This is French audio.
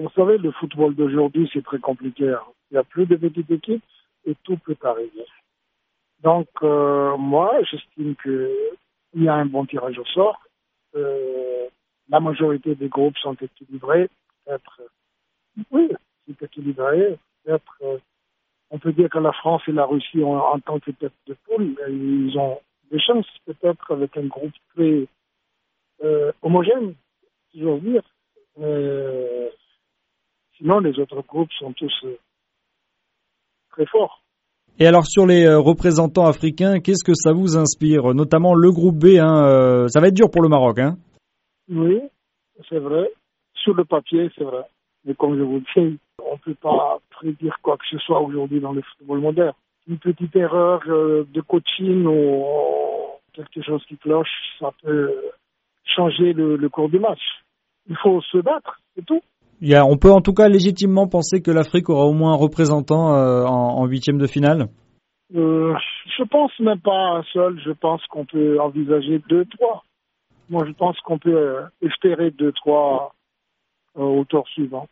Vous savez, le football d'aujourd'hui, c'est très compliqué. Hein. Il n'y a plus de petites équipes et tout peut arriver. Donc, euh, moi, j'estime qu'il y a un bon tirage au sort. Euh, la majorité des groupes sont équilibrés. Peut-être, oui, c'est équilibré. Peut-être, euh, on peut dire que la France et la Russie, ont, en tant que tête de poule, ils ont des chances, peut-être, avec un groupe très homogène, si j'ose dire. Sinon, les autres groupes sont tous euh, très forts. Et alors sur les euh, représentants africains, qu'est-ce que ça vous inspire? Notamment le groupe B, hein, euh, ça va être dur pour le Maroc. Hein oui, c'est vrai. Sur le papier, c'est vrai. Mais comme je vous dis, on ne peut pas prédire quoi que ce soit aujourd'hui dans le football moderne. Une petite erreur de coaching ou quelque chose qui cloche, ça peut changer le, le cours du match. Il faut se battre, c'est tout. On peut en tout cas légitimement penser que l'Afrique aura au moins un représentant euh, en, en huitième de finale? Euh, Je pense même pas un seul, je pense qu'on peut envisager deux, trois. Moi je pense qu'on peut euh, espérer deux, trois euh, au tour suivant.